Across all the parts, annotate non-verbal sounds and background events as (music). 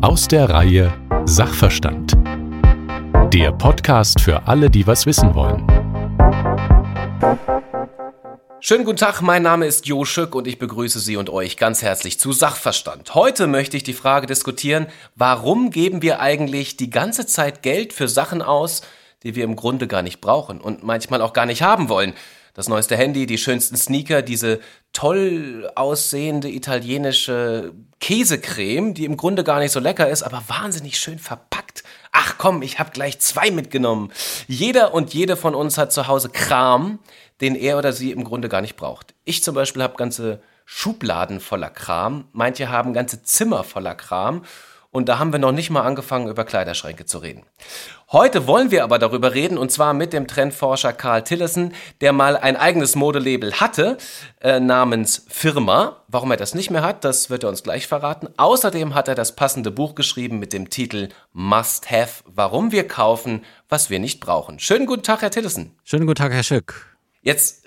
Aus der Reihe Sachverstand. Der Podcast für alle, die was wissen wollen. Schönen guten Tag, mein Name ist Jo Schück und ich begrüße Sie und euch ganz herzlich zu Sachverstand. Heute möchte ich die Frage diskutieren, warum geben wir eigentlich die ganze Zeit Geld für Sachen aus, die wir im Grunde gar nicht brauchen und manchmal auch gar nicht haben wollen. Das neueste Handy, die schönsten Sneaker, diese toll aussehende italienische Käsecreme, die im Grunde gar nicht so lecker ist, aber wahnsinnig schön verpackt. Ach komm, ich habe gleich zwei mitgenommen. Jeder und jede von uns hat zu Hause Kram, den er oder sie im Grunde gar nicht braucht. Ich zum Beispiel habe ganze Schubladen voller Kram, manche haben ganze Zimmer voller Kram und da haben wir noch nicht mal angefangen, über Kleiderschränke zu reden. Heute wollen wir aber darüber reden, und zwar mit dem Trendforscher Karl Tillessen, der mal ein eigenes Modelabel hatte, äh, namens Firma. Warum er das nicht mehr hat, das wird er uns gleich verraten. Außerdem hat er das passende Buch geschrieben mit dem Titel Must Have, warum wir kaufen, was wir nicht brauchen. Schönen guten Tag, Herr Tillessen. Schönen guten Tag, Herr Schück. Jetzt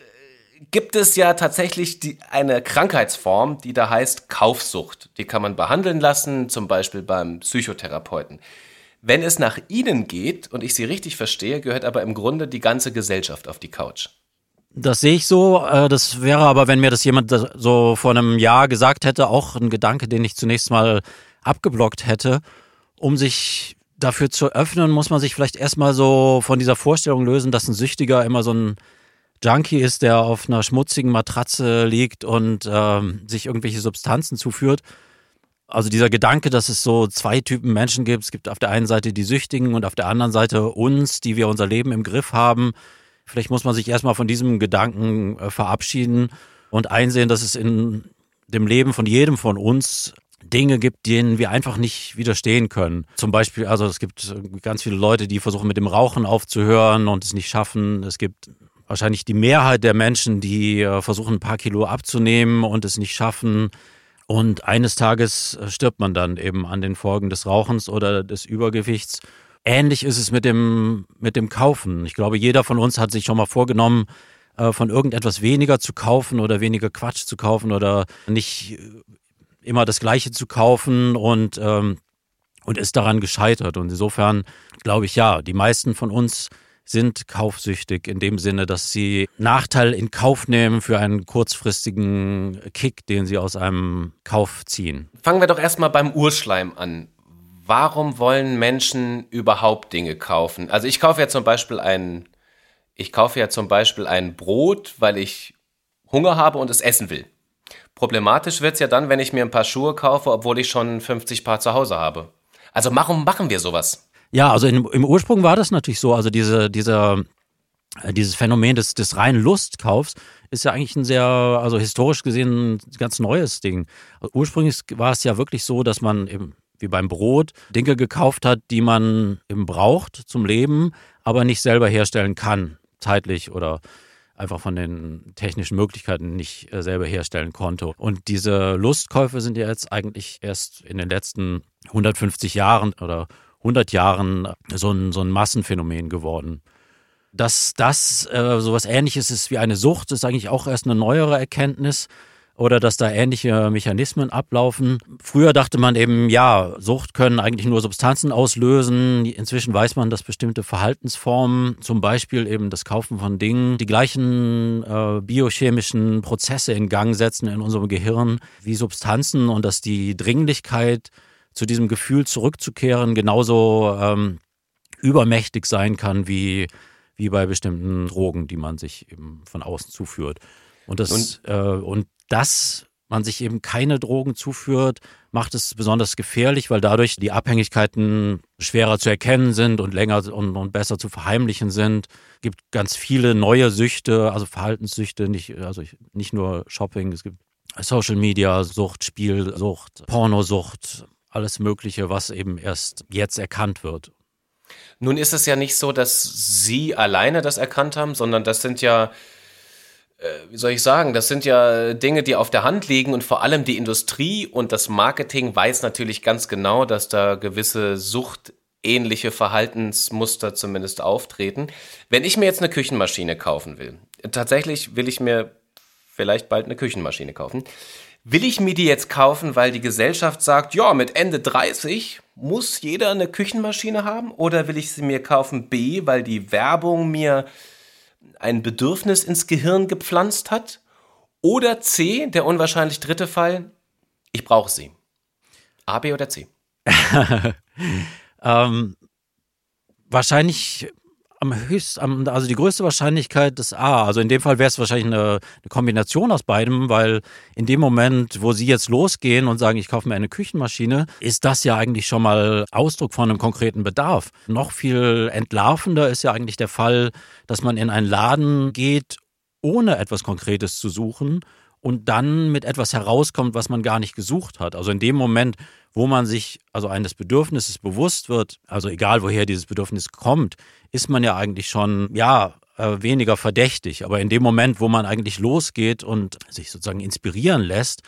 gibt es ja tatsächlich die, eine Krankheitsform, die da heißt Kaufsucht. Die kann man behandeln lassen, zum Beispiel beim Psychotherapeuten. Wenn es nach Ihnen geht, und ich Sie richtig verstehe, gehört aber im Grunde die ganze Gesellschaft auf die Couch. Das sehe ich so. Äh, das wäre aber, wenn mir das jemand so vor einem Jahr gesagt hätte, auch ein Gedanke, den ich zunächst mal abgeblockt hätte. Um sich dafür zu öffnen, muss man sich vielleicht erstmal so von dieser Vorstellung lösen, dass ein Süchtiger immer so ein Junkie ist, der auf einer schmutzigen Matratze liegt und äh, sich irgendwelche Substanzen zuführt. Also dieser Gedanke, dass es so zwei Typen Menschen gibt. Es gibt auf der einen Seite die Süchtigen und auf der anderen Seite uns, die wir unser Leben im Griff haben. Vielleicht muss man sich erstmal von diesem Gedanken äh, verabschieden und einsehen, dass es in dem Leben von jedem von uns Dinge gibt, denen wir einfach nicht widerstehen können. Zum Beispiel, also es gibt ganz viele Leute, die versuchen mit dem Rauchen aufzuhören und es nicht schaffen. Es gibt wahrscheinlich die Mehrheit der Menschen, die äh, versuchen, ein paar Kilo abzunehmen und es nicht schaffen. Und eines Tages äh, stirbt man dann eben an den Folgen des Rauchens oder des Übergewichts. Ähnlich ist es mit dem, mit dem Kaufen. Ich glaube, jeder von uns hat sich schon mal vorgenommen, äh, von irgendetwas weniger zu kaufen oder weniger Quatsch zu kaufen oder nicht immer das Gleiche zu kaufen und, ähm, und ist daran gescheitert. Und insofern glaube ich, ja, die meisten von uns sind kaufsüchtig in dem Sinne, dass sie Nachteil in Kauf nehmen für einen kurzfristigen Kick, den sie aus einem Kauf ziehen. Fangen wir doch erstmal beim Urschleim an. Warum wollen Menschen überhaupt Dinge kaufen? Also ich kaufe ja zum Beispiel ein, ich kaufe ja zum Beispiel ein Brot, weil ich Hunger habe und es essen will. Problematisch wird es ja dann, wenn ich mir ein paar Schuhe kaufe, obwohl ich schon 50 Paar zu Hause habe. Also warum machen wir sowas? Ja, also in, im Ursprung war das natürlich so. Also diese, dieser, äh, dieses Phänomen des, des reinen Lustkaufs ist ja eigentlich ein sehr, also historisch gesehen, ein ganz neues Ding. Also ursprünglich war es ja wirklich so, dass man eben wie beim Brot Dinge gekauft hat, die man eben braucht zum Leben, aber nicht selber herstellen kann, zeitlich oder einfach von den technischen Möglichkeiten nicht äh, selber herstellen konnte. Und diese Lustkäufe sind ja jetzt eigentlich erst in den letzten 150 Jahren oder 100 Jahren so ein, so ein Massenphänomen geworden. Dass das äh, sowas ähnliches ist wie eine Sucht, ist eigentlich auch erst eine neuere Erkenntnis oder dass da ähnliche Mechanismen ablaufen. Früher dachte man eben, ja, Sucht können eigentlich nur Substanzen auslösen. Inzwischen weiß man, dass bestimmte Verhaltensformen, zum Beispiel eben das Kaufen von Dingen, die gleichen äh, biochemischen Prozesse in Gang setzen in unserem Gehirn wie Substanzen und dass die Dringlichkeit zu diesem Gefühl zurückzukehren genauso ähm, übermächtig sein kann wie, wie bei bestimmten Drogen, die man sich eben von außen zuführt. Und das, und, äh, und dass man sich eben keine Drogen zuführt, macht es besonders gefährlich, weil dadurch die Abhängigkeiten schwerer zu erkennen sind und länger und, und besser zu verheimlichen sind. Es gibt ganz viele neue Süchte, also Verhaltenssüchte, nicht, also nicht nur Shopping, es gibt Social Media Sucht, Spielsucht, Pornosucht, alles Mögliche, was eben erst jetzt erkannt wird. Nun ist es ja nicht so, dass Sie alleine das erkannt haben, sondern das sind ja, äh, wie soll ich sagen, das sind ja Dinge, die auf der Hand liegen und vor allem die Industrie und das Marketing weiß natürlich ganz genau, dass da gewisse Sucht ähnliche Verhaltensmuster zumindest auftreten. Wenn ich mir jetzt eine Küchenmaschine kaufen will, tatsächlich will ich mir vielleicht bald eine Küchenmaschine kaufen. Will ich mir die jetzt kaufen, weil die Gesellschaft sagt, ja, mit Ende 30 muss jeder eine Küchenmaschine haben? Oder will ich sie mir kaufen B, weil die Werbung mir ein Bedürfnis ins Gehirn gepflanzt hat? Oder C, der unwahrscheinlich dritte Fall, ich brauche sie. A, B oder C? (laughs) ähm, wahrscheinlich am höchsten, also die größte Wahrscheinlichkeit ist A. Also in dem Fall wäre es wahrscheinlich eine, eine, Kombination aus beidem, weil in dem Moment, wo Sie jetzt losgehen und sagen, ich kaufe mir eine Küchenmaschine, ist das ja eigentlich schon mal Ausdruck von einem konkreten Bedarf. Noch viel entlarvender ist ja eigentlich der Fall, dass man in einen Laden geht, ohne etwas Konkretes zu suchen und dann mit etwas herauskommt, was man gar nicht gesucht hat. Also in dem Moment, wo man sich also eines Bedürfnisses bewusst wird, also egal woher dieses Bedürfnis kommt, ist man ja eigentlich schon, ja, äh, weniger verdächtig. Aber in dem Moment, wo man eigentlich losgeht und sich sozusagen inspirieren lässt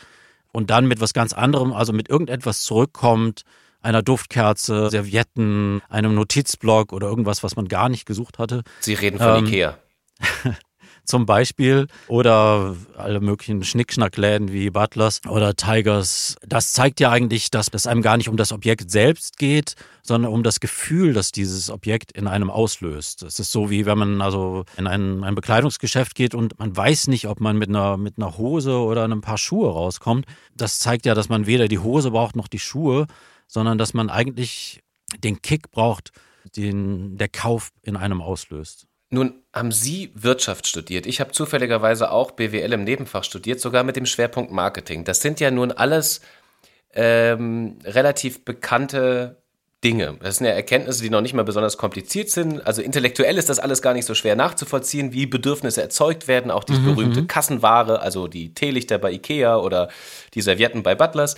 und dann mit was ganz anderem, also mit irgendetwas zurückkommt, einer Duftkerze, Servietten, einem Notizblock oder irgendwas, was man gar nicht gesucht hatte. Sie reden von ähm, Ikea. (laughs) zum Beispiel oder alle möglichen Schnickschnackläden wie Butlers oder Tigers. Das zeigt ja eigentlich, dass es einem gar nicht um das Objekt selbst geht, sondern um das Gefühl, das dieses Objekt in einem auslöst. Es ist so wie wenn man also in ein, ein Bekleidungsgeschäft geht und man weiß nicht, ob man mit einer, mit einer Hose oder einem Paar Schuhe rauskommt. Das zeigt ja, dass man weder die Hose braucht noch die Schuhe, sondern dass man eigentlich den Kick braucht, den der Kauf in einem auslöst. Nun haben Sie Wirtschaft studiert. Ich habe zufälligerweise auch BWL im Nebenfach studiert, sogar mit dem Schwerpunkt Marketing. Das sind ja nun alles ähm, relativ bekannte Dinge. Das sind ja Erkenntnisse, die noch nicht mal besonders kompliziert sind. Also intellektuell ist das alles gar nicht so schwer nachzuvollziehen, wie Bedürfnisse erzeugt werden. Auch diese mhm. berühmte mhm. Kassenware, also die Teelichter bei Ikea oder die Servietten bei Butlers.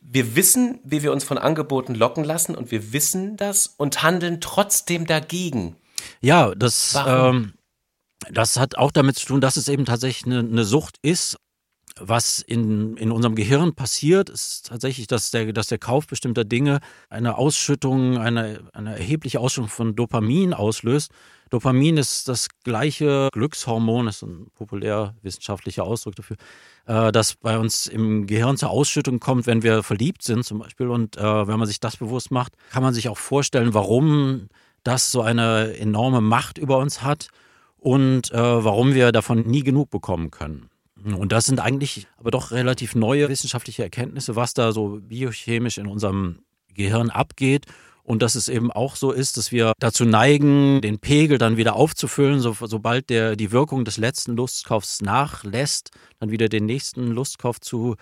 Wir wissen, wie wir uns von Angeboten locken lassen und wir wissen das und handeln trotzdem dagegen. Ja, das, ähm, das hat auch damit zu tun, dass es eben tatsächlich eine, eine Sucht ist. Was in, in unserem Gehirn passiert, ist tatsächlich, dass der, dass der Kauf bestimmter Dinge eine Ausschüttung, eine, eine erhebliche Ausschüttung von Dopamin auslöst. Dopamin ist das gleiche Glückshormon, ist ein populär wissenschaftlicher Ausdruck dafür, äh, das bei uns im Gehirn zur Ausschüttung kommt, wenn wir verliebt sind zum Beispiel. Und äh, wenn man sich das bewusst macht, kann man sich auch vorstellen, warum das so eine enorme Macht über uns hat und äh, warum wir davon nie genug bekommen können. Und das sind eigentlich aber doch relativ neue wissenschaftliche Erkenntnisse, was da so biochemisch in unserem Gehirn abgeht. Und dass es eben auch so ist, dass wir dazu neigen, den Pegel dann wieder aufzufüllen, so, sobald der, die Wirkung des letzten Lustkaufs nachlässt, dann wieder den nächsten Lustkauf zu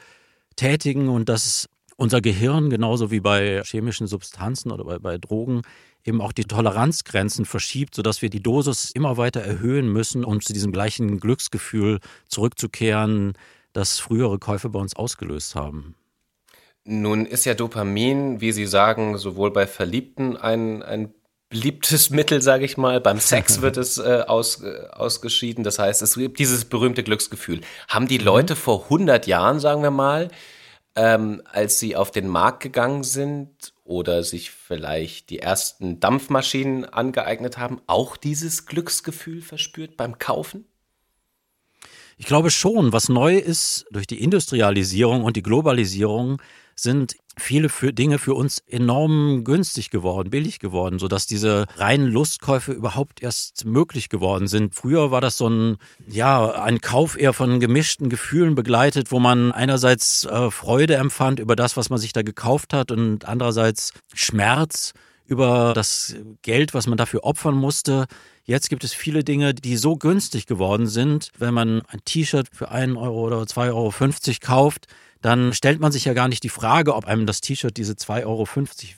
tätigen und dass unser Gehirn, genauso wie bei chemischen Substanzen oder bei, bei Drogen, eben auch die Toleranzgrenzen verschiebt, sodass wir die Dosis immer weiter erhöhen müssen, um zu diesem gleichen Glücksgefühl zurückzukehren, das frühere Käufe bei uns ausgelöst haben. Nun ist ja Dopamin, wie Sie sagen, sowohl bei Verliebten ein, ein beliebtes Mittel, sage ich mal. Beim Sex (laughs) wird es äh, aus, äh, ausgeschieden. Das heißt, es gibt dieses berühmte Glücksgefühl. Haben die mhm. Leute vor 100 Jahren, sagen wir mal, ähm, als sie auf den Markt gegangen sind oder sich vielleicht die ersten Dampfmaschinen angeeignet haben, auch dieses Glücksgefühl verspürt beim Kaufen? Ich glaube schon, was neu ist durch die Industrialisierung und die Globalisierung, sind viele für Dinge für uns enorm günstig geworden, billig geworden, sodass diese reinen Lustkäufe überhaupt erst möglich geworden sind. Früher war das so ein, ja, ein Kauf eher von gemischten Gefühlen begleitet, wo man einerseits äh, Freude empfand über das, was man sich da gekauft hat und andererseits Schmerz über das Geld, was man dafür opfern musste. Jetzt gibt es viele Dinge, die so günstig geworden sind. Wenn man ein T-Shirt für einen Euro oder 2,50 Euro kauft, dann stellt man sich ja gar nicht die Frage, ob einem das T-Shirt diese 2,50 Euro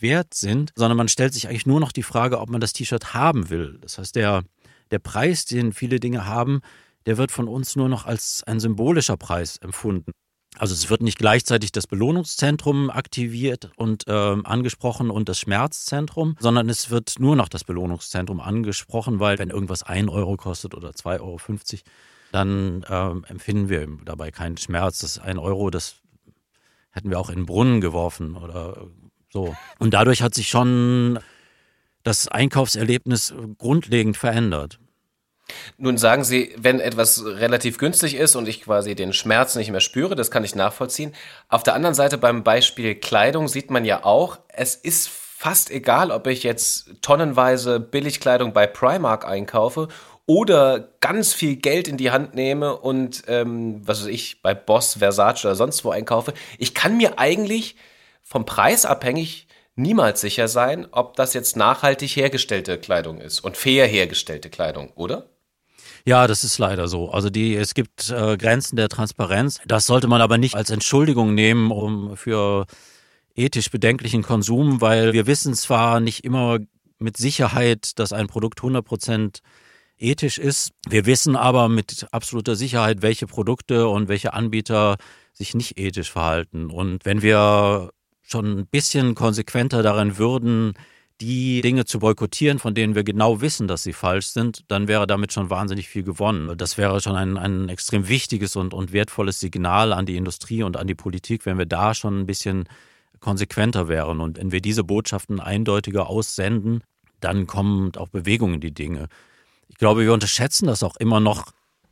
wert sind, sondern man stellt sich eigentlich nur noch die Frage, ob man das T-Shirt haben will. Das heißt, der, der Preis, den viele Dinge haben, der wird von uns nur noch als ein symbolischer Preis empfunden. Also es wird nicht gleichzeitig das Belohnungszentrum aktiviert und äh, angesprochen und das Schmerzzentrum, sondern es wird nur noch das Belohnungszentrum angesprochen, weil wenn irgendwas 1 Euro kostet oder 2,50 Euro, dann äh, empfinden wir dabei keinen Schmerz. Das 1 Euro, das hätten wir auch in den Brunnen geworfen oder so. Und dadurch hat sich schon das Einkaufserlebnis grundlegend verändert. Nun sagen Sie, wenn etwas relativ günstig ist und ich quasi den Schmerz nicht mehr spüre, das kann ich nachvollziehen. Auf der anderen Seite beim Beispiel Kleidung sieht man ja auch, es ist fast egal, ob ich jetzt tonnenweise Billigkleidung bei Primark einkaufe oder ganz viel Geld in die Hand nehme und ähm, was weiß ich, bei Boss, Versace oder sonst wo einkaufe. Ich kann mir eigentlich vom Preis abhängig niemals sicher sein, ob das jetzt nachhaltig hergestellte Kleidung ist und fair hergestellte Kleidung, oder? Ja, das ist leider so. Also die, es gibt äh, Grenzen der Transparenz. Das sollte man aber nicht als Entschuldigung nehmen, um für ethisch bedenklichen Konsum, weil wir wissen zwar nicht immer mit Sicherheit, dass ein Produkt 100 Prozent ethisch ist. Wir wissen aber mit absoluter Sicherheit, welche Produkte und welche Anbieter sich nicht ethisch verhalten. Und wenn wir schon ein bisschen konsequenter darin würden, die Dinge zu boykottieren, von denen wir genau wissen, dass sie falsch sind, dann wäre damit schon wahnsinnig viel gewonnen. Das wäre schon ein, ein extrem wichtiges und, und wertvolles Signal an die Industrie und an die Politik, wenn wir da schon ein bisschen konsequenter wären. Und wenn wir diese Botschaften eindeutiger aussenden, dann kommen auch Bewegungen in die Dinge. Ich glaube, wir unterschätzen das auch immer noch,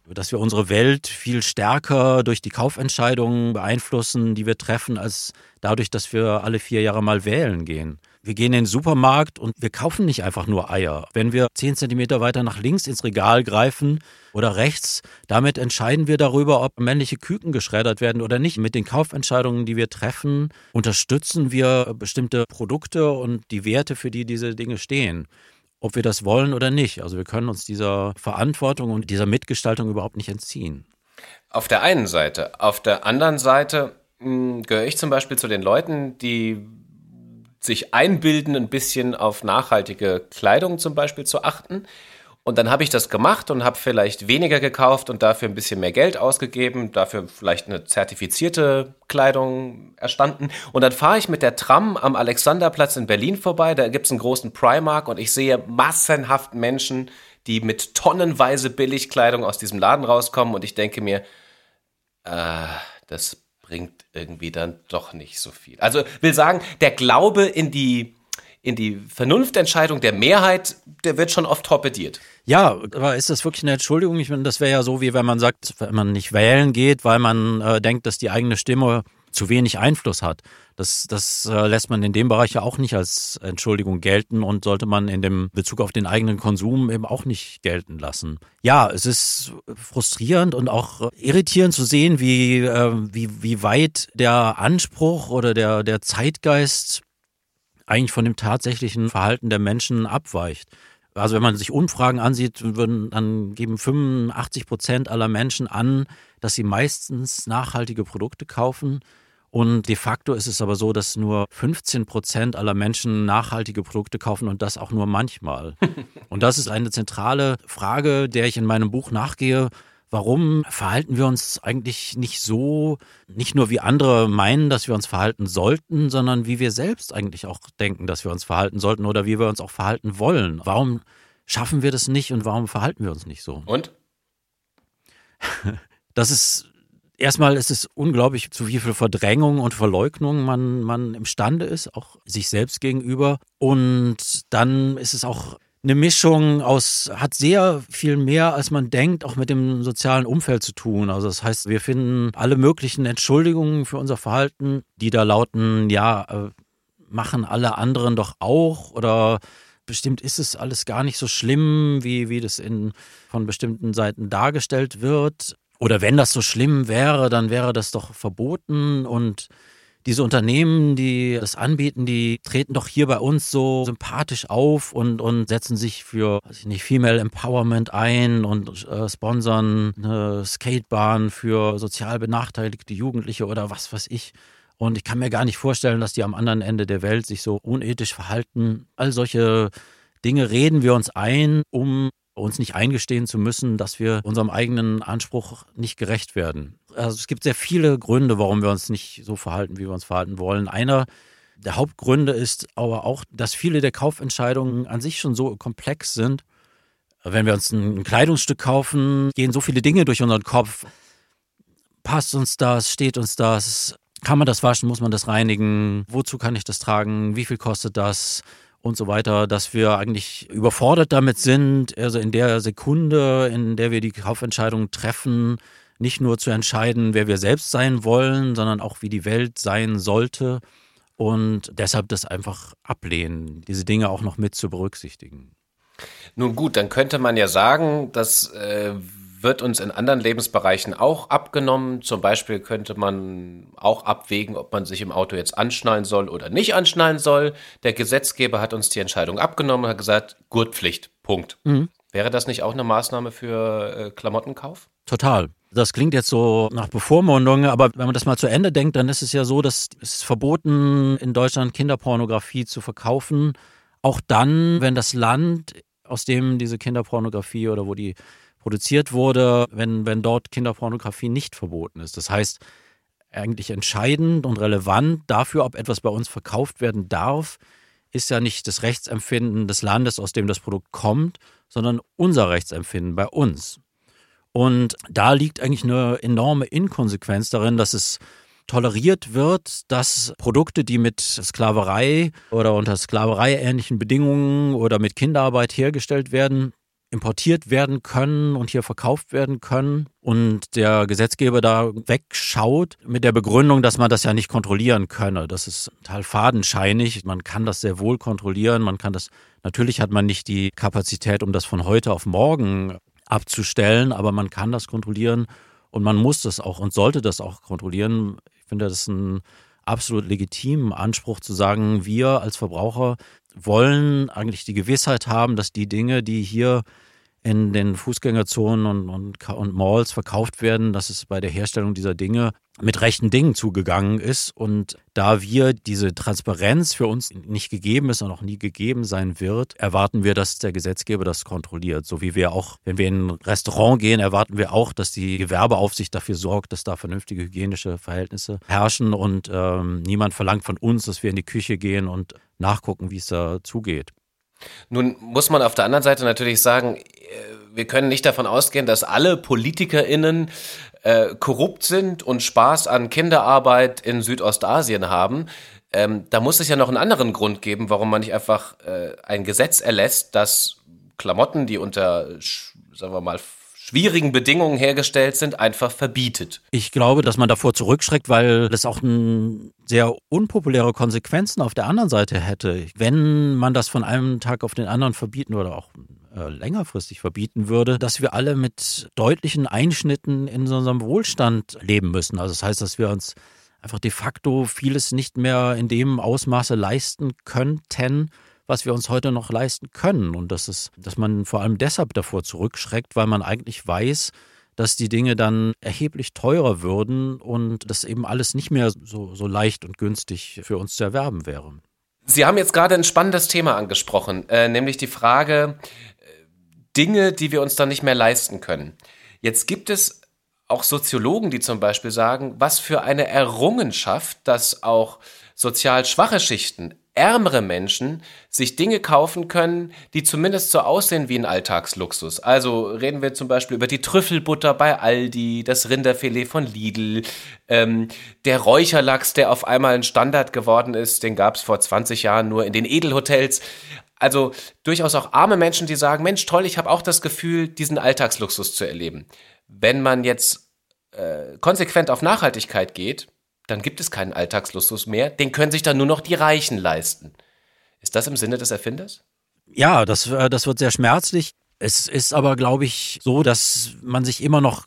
dass wir unsere Welt viel stärker durch die Kaufentscheidungen beeinflussen, die wir treffen, als dadurch, dass wir alle vier Jahre mal wählen gehen. Wir gehen in den Supermarkt und wir kaufen nicht einfach nur Eier. Wenn wir zehn Zentimeter weiter nach links ins Regal greifen oder rechts, damit entscheiden wir darüber, ob männliche Küken geschreddert werden oder nicht. Mit den Kaufentscheidungen, die wir treffen, unterstützen wir bestimmte Produkte und die Werte, für die diese Dinge stehen ob wir das wollen oder nicht. Also wir können uns dieser Verantwortung und dieser Mitgestaltung überhaupt nicht entziehen. Auf der einen Seite. Auf der anderen Seite hm, gehöre ich zum Beispiel zu den Leuten, die sich einbilden, ein bisschen auf nachhaltige Kleidung zum Beispiel zu achten. Und dann habe ich das gemacht und habe vielleicht weniger gekauft und dafür ein bisschen mehr Geld ausgegeben, dafür vielleicht eine zertifizierte Kleidung erstanden. Und dann fahre ich mit der Tram am Alexanderplatz in Berlin vorbei. Da gibt es einen großen Primark und ich sehe massenhaft Menschen, die mit tonnenweise Billigkleidung aus diesem Laden rauskommen. Und ich denke mir, äh, das bringt irgendwie dann doch nicht so viel. Also will sagen, der Glaube in die in die Vernunftentscheidung der Mehrheit, der wird schon oft torpediert. Ja, aber ist das wirklich eine Entschuldigung? Ich meine, das wäre ja so, wie wenn man sagt, wenn man nicht wählen geht, weil man äh, denkt, dass die eigene Stimme zu wenig Einfluss hat. Das, das äh, lässt man in dem Bereich ja auch nicht als Entschuldigung gelten und sollte man in dem Bezug auf den eigenen Konsum eben auch nicht gelten lassen. Ja, es ist frustrierend und auch irritierend zu sehen, wie, äh, wie, wie weit der Anspruch oder der, der Zeitgeist eigentlich von dem tatsächlichen Verhalten der Menschen abweicht. Also wenn man sich Umfragen ansieht, würden, dann geben 85 Prozent aller Menschen an, dass sie meistens nachhaltige Produkte kaufen. Und de facto ist es aber so, dass nur 15 Prozent aller Menschen nachhaltige Produkte kaufen und das auch nur manchmal. (laughs) Und das ist eine zentrale Frage, der ich in meinem Buch nachgehe warum verhalten wir uns eigentlich nicht so, nicht nur wie andere meinen, dass wir uns verhalten sollten, sondern wie wir selbst eigentlich auch denken, dass wir uns verhalten sollten oder wie wir uns auch verhalten wollen. Warum schaffen wir das nicht und warum verhalten wir uns nicht so? Und? (laughs) Das ist erstmal ist es unglaublich, zu wie viel Verdrängung und Verleugnung man, man imstande ist, auch sich selbst gegenüber. Und dann ist es auch eine Mischung aus, hat sehr viel mehr, als man denkt, auch mit dem sozialen Umfeld zu tun. Also das heißt, wir finden alle möglichen Entschuldigungen für unser Verhalten, die da lauten, ja, äh, machen alle anderen doch auch oder bestimmt ist es alles gar nicht so schlimm, wie, wie das in, von bestimmten Seiten dargestellt wird. Oder wenn das so schlimm wäre, dann wäre das doch verboten und diese Unternehmen, die das anbieten, die treten doch hier bei uns so sympathisch auf und, und setzen sich für, weiß ich nicht, Female Empowerment ein und äh, sponsern eine Skatebahn für sozial benachteiligte Jugendliche oder was weiß ich. Und ich kann mir gar nicht vorstellen, dass die am anderen Ende der Welt sich so unethisch verhalten. All solche Dinge reden wir uns ein, um uns nicht eingestehen zu müssen, dass wir unserem eigenen Anspruch nicht gerecht werden. Also es gibt sehr viele Gründe, warum wir uns nicht so verhalten, wie wir uns verhalten wollen. Einer der Hauptgründe ist aber auch, dass viele der Kaufentscheidungen an sich schon so komplex sind. Wenn wir uns ein Kleidungsstück kaufen, gehen so viele Dinge durch unseren Kopf. Passt uns das? Steht uns das? Kann man das waschen? Muss man das reinigen? Wozu kann ich das tragen? Wie viel kostet das? Und so weiter, dass wir eigentlich überfordert damit sind, also in der Sekunde, in der wir die Kaufentscheidung treffen, nicht nur zu entscheiden, wer wir selbst sein wollen, sondern auch wie die Welt sein sollte und deshalb das einfach ablehnen, diese Dinge auch noch mit zu berücksichtigen. Nun gut, dann könnte man ja sagen, das äh, wird uns in anderen Lebensbereichen auch abgenommen. Zum Beispiel könnte man auch abwägen, ob man sich im Auto jetzt anschnallen soll oder nicht anschnallen soll. Der Gesetzgeber hat uns die Entscheidung abgenommen und hat gesagt, Gurtpflicht, Punkt. Mhm. Wäre das nicht auch eine Maßnahme für äh, Klamottenkauf? Total. Das klingt jetzt so nach Bevormundung, aber wenn man das mal zu Ende denkt, dann ist es ja so, dass es verboten in Deutschland Kinderpornografie zu verkaufen. Auch dann, wenn das Land, aus dem diese Kinderpornografie oder wo die produziert wurde, wenn, wenn dort Kinderpornografie nicht verboten ist. Das heißt, eigentlich entscheidend und relevant dafür, ob etwas bei uns verkauft werden darf, ist ja nicht das Rechtsempfinden des Landes, aus dem das Produkt kommt, sondern unser Rechtsempfinden bei uns. Und da liegt eigentlich eine enorme Inkonsequenz darin, dass es toleriert wird, dass Produkte, die mit Sklaverei oder unter Sklaverei ähnlichen Bedingungen oder mit Kinderarbeit hergestellt werden, importiert werden können und hier verkauft werden können und der Gesetzgeber da wegschaut mit der Begründung, dass man das ja nicht kontrollieren könne. Das ist total fadenscheinig. Man kann das sehr wohl kontrollieren. Man kann das, natürlich hat man nicht die Kapazität, um das von heute auf morgen abzustellen, aber man kann das kontrollieren und man muss das auch und sollte das auch kontrollieren. Ich finde, das ist ein absolut legitimen Anspruch zu sagen, wir als Verbraucher wollen eigentlich die Gewissheit haben, dass die Dinge, die hier in den Fußgängerzonen und, und, und Malls verkauft werden, dass es bei der Herstellung dieser Dinge mit rechten Dingen zugegangen ist. Und da wir diese Transparenz für uns nicht gegeben ist und auch nie gegeben sein wird, erwarten wir, dass der Gesetzgeber das kontrolliert. So wie wir auch, wenn wir in ein Restaurant gehen, erwarten wir auch, dass die Gewerbeaufsicht dafür sorgt, dass da vernünftige hygienische Verhältnisse herrschen und ähm, niemand verlangt von uns, dass wir in die Küche gehen und nachgucken, wie es da zugeht. Nun muss man auf der anderen Seite natürlich sagen, äh, wir können nicht davon ausgehen, dass alle PolitikerInnen äh, korrupt sind und Spaß an Kinderarbeit in Südostasien haben. Ähm, da muss es ja noch einen anderen Grund geben, warum man nicht einfach äh, ein Gesetz erlässt, das Klamotten, die unter, sagen wir mal, schwierigen Bedingungen hergestellt sind, einfach verbietet. Ich glaube, dass man davor zurückschreckt, weil das auch sehr unpopuläre Konsequenzen auf der anderen Seite hätte. Wenn man das von einem Tag auf den anderen verbieten oder auch äh, längerfristig verbieten würde, dass wir alle mit deutlichen Einschnitten in unserem Wohlstand leben müssen. Also das heißt, dass wir uns einfach de facto vieles nicht mehr in dem Ausmaße leisten könnten, was wir uns heute noch leisten können. Und das ist, dass man vor allem deshalb davor zurückschreckt, weil man eigentlich weiß, dass die Dinge dann erheblich teurer würden und das eben alles nicht mehr so, so leicht und günstig für uns zu erwerben wäre. Sie haben jetzt gerade ein spannendes Thema angesprochen, äh, nämlich die Frage, äh, Dinge, die wir uns dann nicht mehr leisten können. Jetzt gibt es auch Soziologen, die zum Beispiel sagen, was für eine Errungenschaft, dass auch sozial schwache Schichten ärmere Menschen sich Dinge kaufen können, die zumindest so aussehen wie ein Alltagsluxus. Also reden wir zum Beispiel über die Trüffelbutter bei Aldi, das Rinderfilet von Lidl, ähm, der Räucherlachs, der auf einmal ein Standard geworden ist, den gab es vor 20 Jahren nur in den Edelhotels. Also durchaus auch arme Menschen, die sagen, Mensch, toll, ich habe auch das Gefühl, diesen Alltagsluxus zu erleben. Wenn man jetzt äh, konsequent auf Nachhaltigkeit geht, dann gibt es keinen Alltagsluxus mehr. Den können sich dann nur noch die Reichen leisten. Ist das im Sinne des Erfinders? Ja, das, äh, das wird sehr schmerzlich. Es ist aber, glaube ich, so, dass man sich immer noch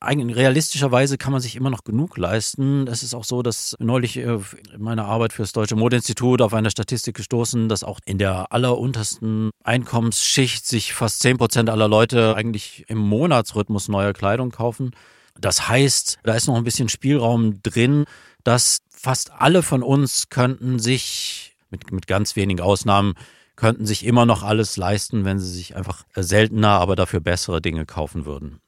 eigentlich realistischerweise kann man sich immer noch genug leisten. Es ist auch so, dass neulich äh, in meiner Arbeit für das Deutsche Modeinstitut auf eine Statistik gestoßen, dass auch in der alleruntersten Einkommensschicht sich fast 10 Prozent aller Leute eigentlich im Monatsrhythmus neue Kleidung kaufen. Das heißt, da ist noch ein bisschen Spielraum drin, dass fast alle von uns könnten sich, mit, mit ganz wenigen Ausnahmen, könnten sich immer noch alles leisten, wenn sie sich einfach seltener, aber dafür bessere Dinge kaufen würden.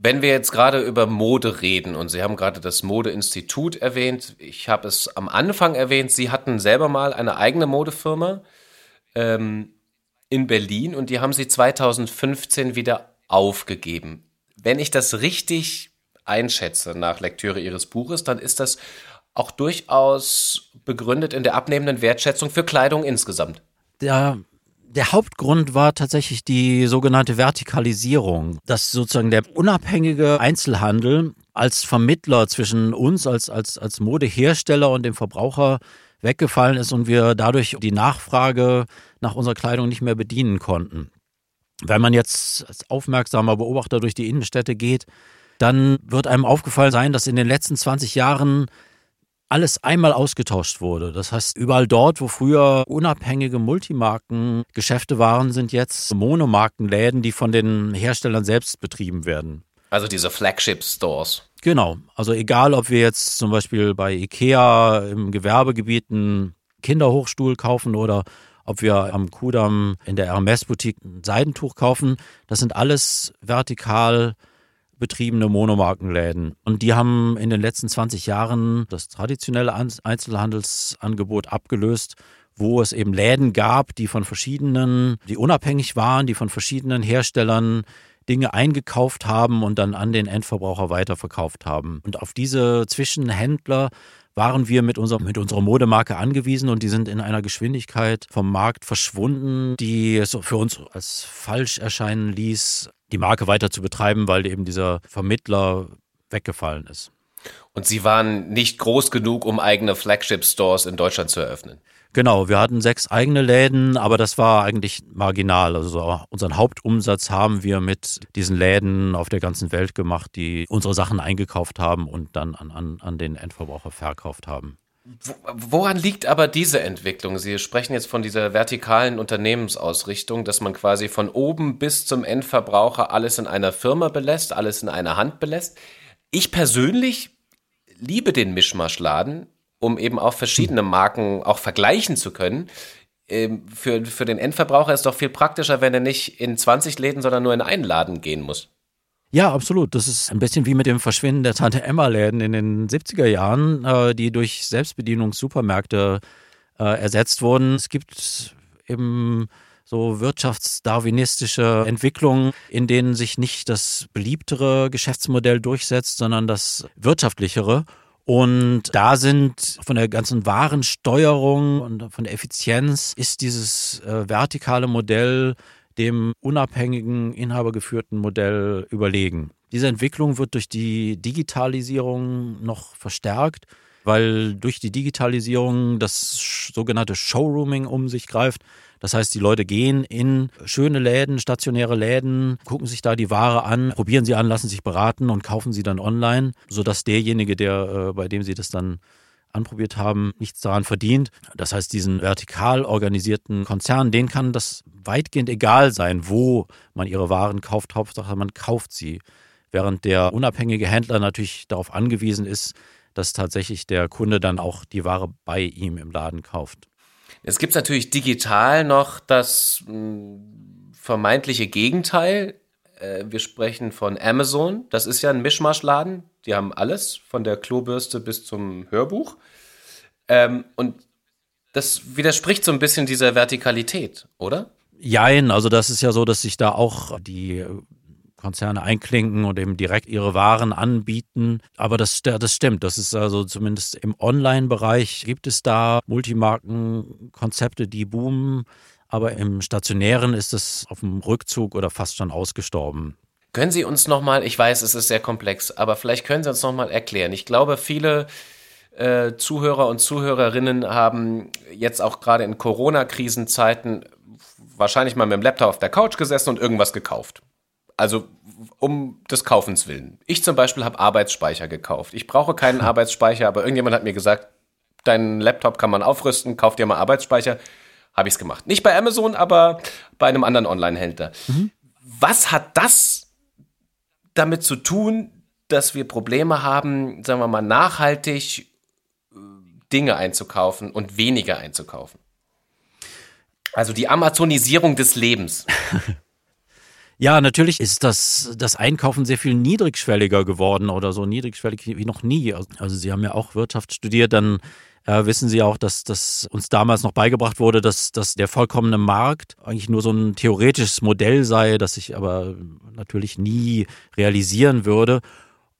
Wenn wir jetzt gerade über Mode reden und Sie haben gerade das Modeinstitut erwähnt, ich habe es am Anfang erwähnt, Sie hatten selber mal eine eigene Modefirma ähm, in Berlin und die haben Sie 2015 wieder aufgegeben. Wenn ich das richtig einschätze nach Lektüre Ihres Buches, dann ist das auch durchaus begründet in der abnehmenden Wertschätzung für Kleidung insgesamt. Der, der Hauptgrund war tatsächlich die sogenannte Vertikalisierung, dass sozusagen der unabhängige Einzelhandel als Vermittler zwischen uns als, als, als Modehersteller und dem Verbraucher weggefallen ist und wir dadurch die Nachfrage nach unserer Kleidung nicht mehr bedienen konnten. Wenn man jetzt als aufmerksamer Beobachter durch die Innenstädte geht, dann wird einem aufgefallen sein, dass in den letzten 20 Jahren alles einmal ausgetauscht wurde. Das heißt, überall dort, wo früher unabhängige Multimarkengeschäfte waren, sind jetzt Monomarkenläden, die von den Herstellern selbst betrieben werden. Also diese Flagship-Stores. Genau. Also egal, ob wir jetzt zum Beispiel bei Ikea im Gewerbegebiet einen Kinderhochstuhl kaufen oder ob wir am Kudamm in der Hermes-Boutique ein Seidentuch kaufen, das sind alles vertikal betriebene Monomarkenläden. Und die haben in den letzten 20 Jahren das traditionelle Einzelhandelsangebot abgelöst, wo es eben Läden gab, die von verschiedenen, die unabhängig waren, die von verschiedenen Herstellern Dinge eingekauft haben und dann an den Endverbraucher weiterverkauft haben. Und auf diese Zwischenhändler waren wir mit, unserer, mit unserer Modemarke angewiesen und die sind in einer Geschwindigkeit vom Markt verschwunden, die es für uns als falsch erscheinen ließ, die Marke weiter zu betreiben, weil eben dieser Vermittler weggefallen ist. Und Sie waren nicht groß genug, um eigene Flagship-Stores in Deutschland zu eröffnen? Genau, wir hatten sechs eigene Läden, aber das war eigentlich marginal. Also unseren Hauptumsatz haben wir mit diesen Läden auf der ganzen Welt gemacht, die unsere Sachen eingekauft haben und dann an, an, an den Endverbraucher verkauft haben. Woran liegt aber diese Entwicklung? Sie sprechen jetzt von dieser vertikalen Unternehmensausrichtung, dass man quasi von oben bis zum Endverbraucher alles in einer Firma belässt, alles in einer Hand belässt. Ich persönlich liebe den Mischmaschladen, um eben auch verschiedene Marken auch vergleichen zu können. Ähm, für, für den Endverbraucher ist es doch viel praktischer, wenn er nicht in 20 Läden, sondern nur in einen Laden gehen muss. Ja, absolut. Das ist ein bisschen wie mit dem Verschwinden der Tante Emma-Läden in den 70er Jahren, äh, die durch Selbstbedienungssupermärkte äh, ersetzt wurden. Es gibt eben so wirtschaftsdarwinistische Entwicklungen, in denen sich nicht das beliebtere Geschäftsmodell durchsetzt, sondern das wirtschaftlichere. Und da sind von der ganzen Warensteuerung und von der Effizienz ist dieses äh, vertikale Modell dem unabhängigen, inhabergeführten Modell überlegen. Diese Entwicklung wird durch die Digitalisierung noch verstärkt, weil durch die Digitalisierung das sogenannte Showrooming um sich greift. Das heißt, die Leute gehen in schöne Läden, stationäre Läden, gucken sich da die Ware an, probieren sie an, lassen sich beraten und kaufen sie dann online, sodass derjenige, der, äh, bei dem sie das dann anprobiert haben, nichts daran verdient. Das heißt, diesen vertikal organisierten Konzernen, denen kann das weitgehend egal sein, wo man ihre Waren kauft. Hauptsache, man kauft sie. Während der unabhängige Händler natürlich darauf angewiesen ist, dass tatsächlich der Kunde dann auch die Ware bei ihm im Laden kauft. Es gibt natürlich digital noch das hm, vermeintliche Gegenteil. Äh, wir sprechen von Amazon. Das ist ja ein Mischmaschladen. Die haben alles, von der Klobürste bis zum Hörbuch. Ähm, und das widerspricht so ein bisschen dieser Vertikalität, oder? Jein, also das ist ja so, dass sich da auch die Konzerne einklinken und eben direkt ihre Waren anbieten. Aber das, das stimmt. Das ist also zumindest im Online-Bereich gibt es da Multimarkenkonzepte, die boomen. Aber im Stationären ist es auf dem Rückzug oder fast schon ausgestorben. Können Sie uns nochmal, ich weiß, es ist sehr komplex, aber vielleicht können Sie uns nochmal erklären. Ich glaube, viele äh, Zuhörer und Zuhörerinnen haben jetzt auch gerade in Corona-Krisenzeiten wahrscheinlich mal mit dem Laptop auf der Couch gesessen und irgendwas gekauft. Also um des Kaufens willen. Ich zum Beispiel habe Arbeitsspeicher gekauft. Ich brauche keinen Arbeitsspeicher, aber irgendjemand hat mir gesagt, deinen Laptop kann man aufrüsten, kauf dir mal Arbeitsspeicher. Habe ich es gemacht. Nicht bei Amazon, aber bei einem anderen Online-Händler. Mhm. Was hat das damit zu tun, dass wir Probleme haben, sagen wir mal, nachhaltig Dinge einzukaufen und weniger einzukaufen. Also die Amazonisierung des Lebens. (laughs) Ja, natürlich ist das, das Einkaufen sehr viel niedrigschwelliger geworden oder so niedrigschwellig wie noch nie. Also Sie haben ja auch Wirtschaft studiert, dann äh, wissen Sie auch, dass das uns damals noch beigebracht wurde, dass, dass der vollkommene Markt eigentlich nur so ein theoretisches Modell sei, das sich aber natürlich nie realisieren würde.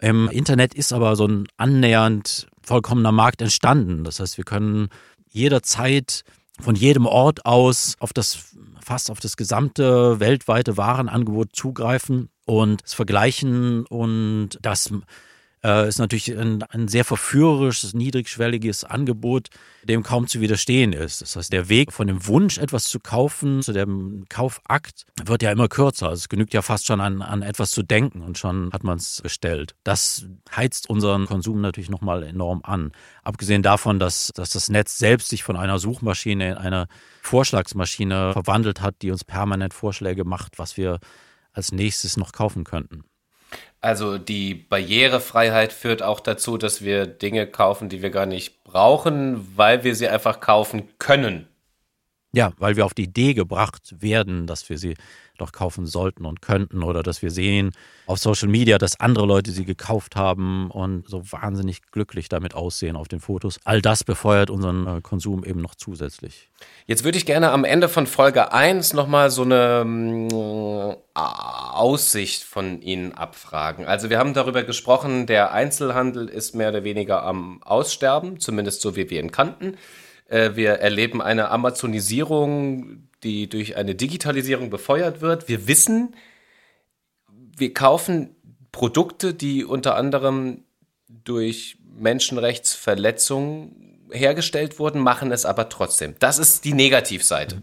Im Internet ist aber so ein annähernd vollkommener Markt entstanden. Das heißt, wir können jederzeit von jedem Ort aus auf das fast auf das gesamte weltweite Warenangebot zugreifen und es vergleichen und das äh, ist natürlich ein, ein, sehr verführerisches, niedrigschwelliges Angebot, dem kaum zu widerstehen ist. Das heißt, der Weg von dem Wunsch, etwas zu kaufen, zu dem Kaufakt, wird ja immer kürzer. Also es genügt ja fast schon an, an etwas zu denken und schon hat man es bestellt. Das heizt unseren Konsum natürlich nochmal enorm an. Abgesehen davon, dass, dass das Netz selbst sich von einer Suchmaschine in eine Vorschlagsmaschine verwandelt hat, die uns permanent Vorschläge macht, was wir als nächstes noch kaufen könnten. Also die Barrierefreiheit führt auch dazu, dass wir Dinge kaufen, die wir gar nicht brauchen, weil wir sie einfach kaufen können. Ja, weil wir auf die Idee gebracht werden, dass wir sie doch kaufen sollten und könnten oder dass wir sehen auf Social Media, dass andere Leute sie gekauft haben und so wahnsinnig glücklich damit aussehen auf den Fotos. All das befeuert unseren äh, Konsum eben noch zusätzlich. Jetzt würde ich gerne am Ende von Folge 1 nochmal so eine äh, Aussicht von Ihnen abfragen. Also wir haben darüber gesprochen, der Einzelhandel ist mehr oder weniger am Aussterben, zumindest so wie wir ihn kannten. Äh, wir erleben eine Amazonisierung, die durch eine Digitalisierung befeuert wird. Wir wissen, wir kaufen Produkte, die unter anderem durch Menschenrechtsverletzungen hergestellt wurden, machen es aber trotzdem. Das ist die Negativseite.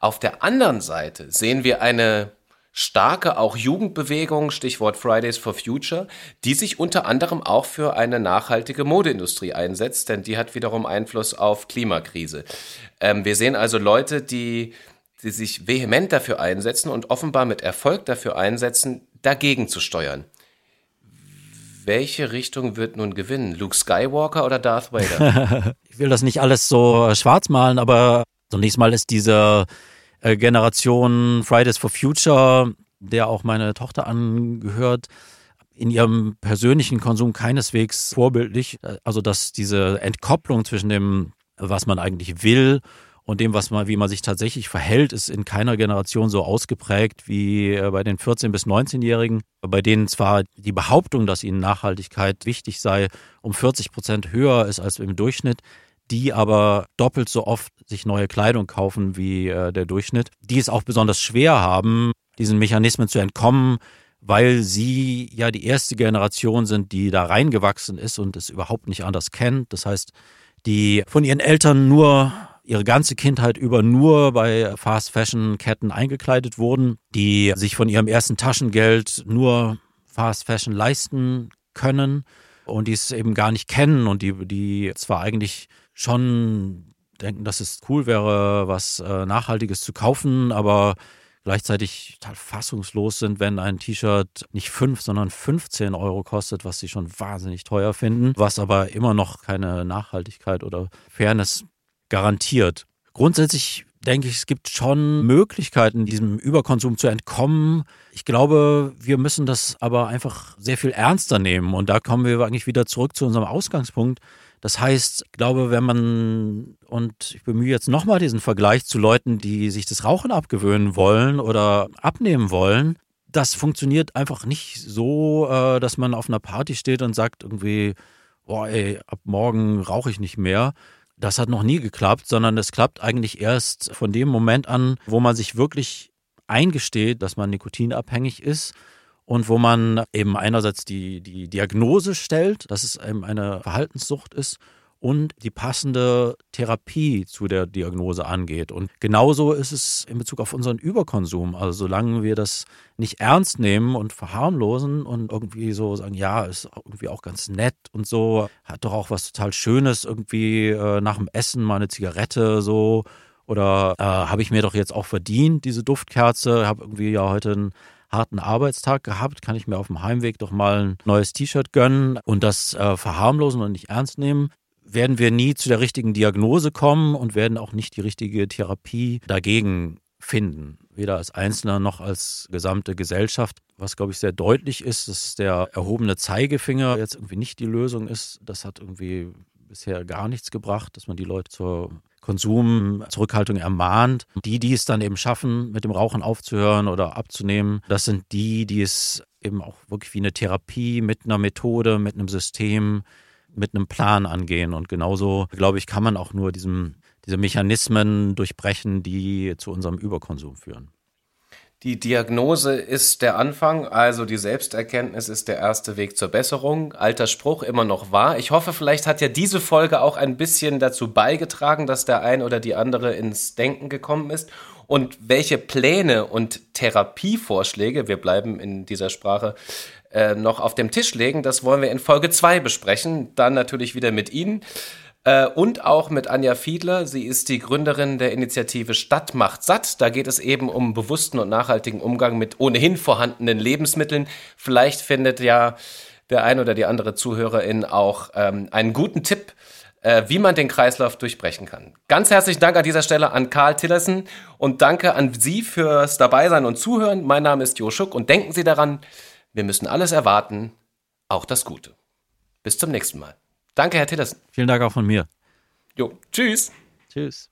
Auf der anderen Seite sehen wir eine starke auch Jugendbewegung, Stichwort Fridays for Future, die sich unter anderem auch für eine nachhaltige Modeindustrie einsetzt, denn die hat wiederum Einfluss auf Klimakrise. Ähm, wir sehen also Leute, die, die sich vehement dafür einsetzen und offenbar mit Erfolg dafür einsetzen, dagegen zu steuern. Welche Richtung wird nun gewinnen? Luke Skywalker oder Darth Vader? (laughs) ich will das nicht alles so schwarz malen, aber zunächst mal ist diese äh, Generation Fridays for Future, der auch meine Tochter angehört, in ihrem persönlichen Konsum keineswegs vorbildlich. Also dass diese Entkopplung zwischen dem, was man eigentlich will und dem, was man, wie man sich tatsächlich verhält, ist in keiner Generation so ausgeprägt wie äh, bei den 14- bis 19-Jährigen, bei denen zwar die Behauptung, dass ihnen Nachhaltigkeit wichtig sei, um 40 Prozent höher ist als im Durchschnitt, die aber doppelt so oft sich neue Kleidung kaufen wie äh, der Durchschnitt, die es auch besonders schwer haben, diesen Mechanismen zu entkommen, weil sie ja die erste Generation sind, die da reingewachsen ist und es überhaupt nicht anders kennt. Das heißt, die von ihren Eltern nur ihre ganze Kindheit über nur bei Fast Fashion Ketten eingekleidet wurden, die sich von ihrem ersten Taschengeld nur Fast Fashion leisten können und die es eben gar nicht kennen und die, die zwar eigentlich schon denken, dass es cool wäre, was äh, Nachhaltiges zu kaufen, aber gleichzeitig total fassungslos sind, wenn ein T-Shirt nicht 5, sondern 15 Euro kostet, was sie schon wahnsinnig teuer finden, was aber immer noch keine Nachhaltigkeit oder Fairness garantiert. Grundsätzlich denke ich, es gibt schon Möglichkeiten, diesem Überkonsum zu entkommen. Ich glaube, wir müssen das aber einfach sehr viel ernster nehmen. Und da kommen wir eigentlich wieder zurück zu unserem Ausgangspunkt. Das heißt, ich glaube, wenn man, und ich bemühe jetzt nochmal diesen Vergleich zu Leuten, die sich das Rauchen abgewöhnen wollen oder abnehmen wollen, das funktioniert einfach nicht so, äh, dass man auf einer Party steht und sagt irgendwie, boah, ey, ab morgen rauche ich nicht mehr. Das hat noch nie geklappt, sondern es klappt eigentlich erst von dem Moment an, wo man sich wirklich eingesteht, dass man nikotinabhängig ist und wo man eben einerseits die, die Diagnose stellt, dass es eben eine Verhaltenssucht ist und die passende Therapie zu der Diagnose angeht. Und genauso ist es in Bezug auf unseren Überkonsum. Also solange wir das nicht ernst nehmen und verharmlosen und irgendwie so sagen, ja, ist irgendwie auch ganz nett und so, hat doch auch was total Schönes, irgendwie äh, nach dem Essen mal eine Zigarette so. Oder äh, habe ich mir doch jetzt auch verdient, diese Duftkerze, habe irgendwie ja heute ein harten Arbeitstag gehabt, kann ich mir auf dem Heimweg doch mal ein neues T-Shirt gönnen und das äh, verharmlosen und nicht ernst nehmen werden wir nie zu der richtigen Diagnose kommen und werden auch nicht die richtige Therapie dagegen finden, weder als Einzelner noch als gesamte Gesellschaft. Was, glaube ich, sehr deutlich ist, dass der erhobene Zeigefinger jetzt irgendwie nicht die Lösung ist. Das hat irgendwie bisher gar nichts gebracht, dass man die Leute zur Konsumzurückhaltung ermahnt. Die, die es dann eben schaffen, mit dem Rauchen aufzuhören oder abzunehmen, das sind die, die es eben auch wirklich wie eine Therapie mit einer Methode, mit einem System, mit einem Plan angehen. Und genauso, glaube ich, kann man auch nur diesem diese Mechanismen durchbrechen, die zu unserem Überkonsum führen. Die Diagnose ist der Anfang, also die Selbsterkenntnis ist der erste Weg zur Besserung. Alter Spruch immer noch wahr. Ich hoffe, vielleicht hat ja diese Folge auch ein bisschen dazu beigetragen, dass der ein oder die andere ins Denken gekommen ist. Und welche Pläne und Therapievorschläge, wir bleiben in dieser Sprache, äh, noch auf dem Tisch legen, das wollen wir in Folge 2 besprechen. Dann natürlich wieder mit Ihnen. Äh, und auch mit Anja Fiedler. Sie ist die Gründerin der Initiative Stadt macht satt. Da geht es eben um bewussten und nachhaltigen Umgang mit ohnehin vorhandenen Lebensmitteln. Vielleicht findet ja der ein oder die andere Zuhörerin auch ähm, einen guten Tipp, äh, wie man den Kreislauf durchbrechen kann. Ganz herzlichen Dank an dieser Stelle an Karl Tillerson und danke an Sie fürs Dabeisein und Zuhören. Mein Name ist Jo Schuck und denken Sie daran, wir müssen alles erwarten, auch das Gute. Bis zum nächsten Mal. Danke, Herr Tillerson. Vielen Dank auch von mir. Jo, tschüss. Tschüss.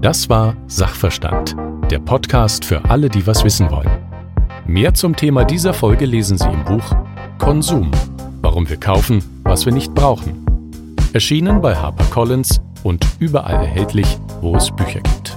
Das war Sachverstand, der Podcast für alle, die was wissen wollen. Mehr zum Thema dieser Folge lesen Sie im Buch Konsum. Warum wir kaufen, was wir nicht brauchen. Erschienen bei HarperCollins und überall erhältlich, wo es Bücher gibt.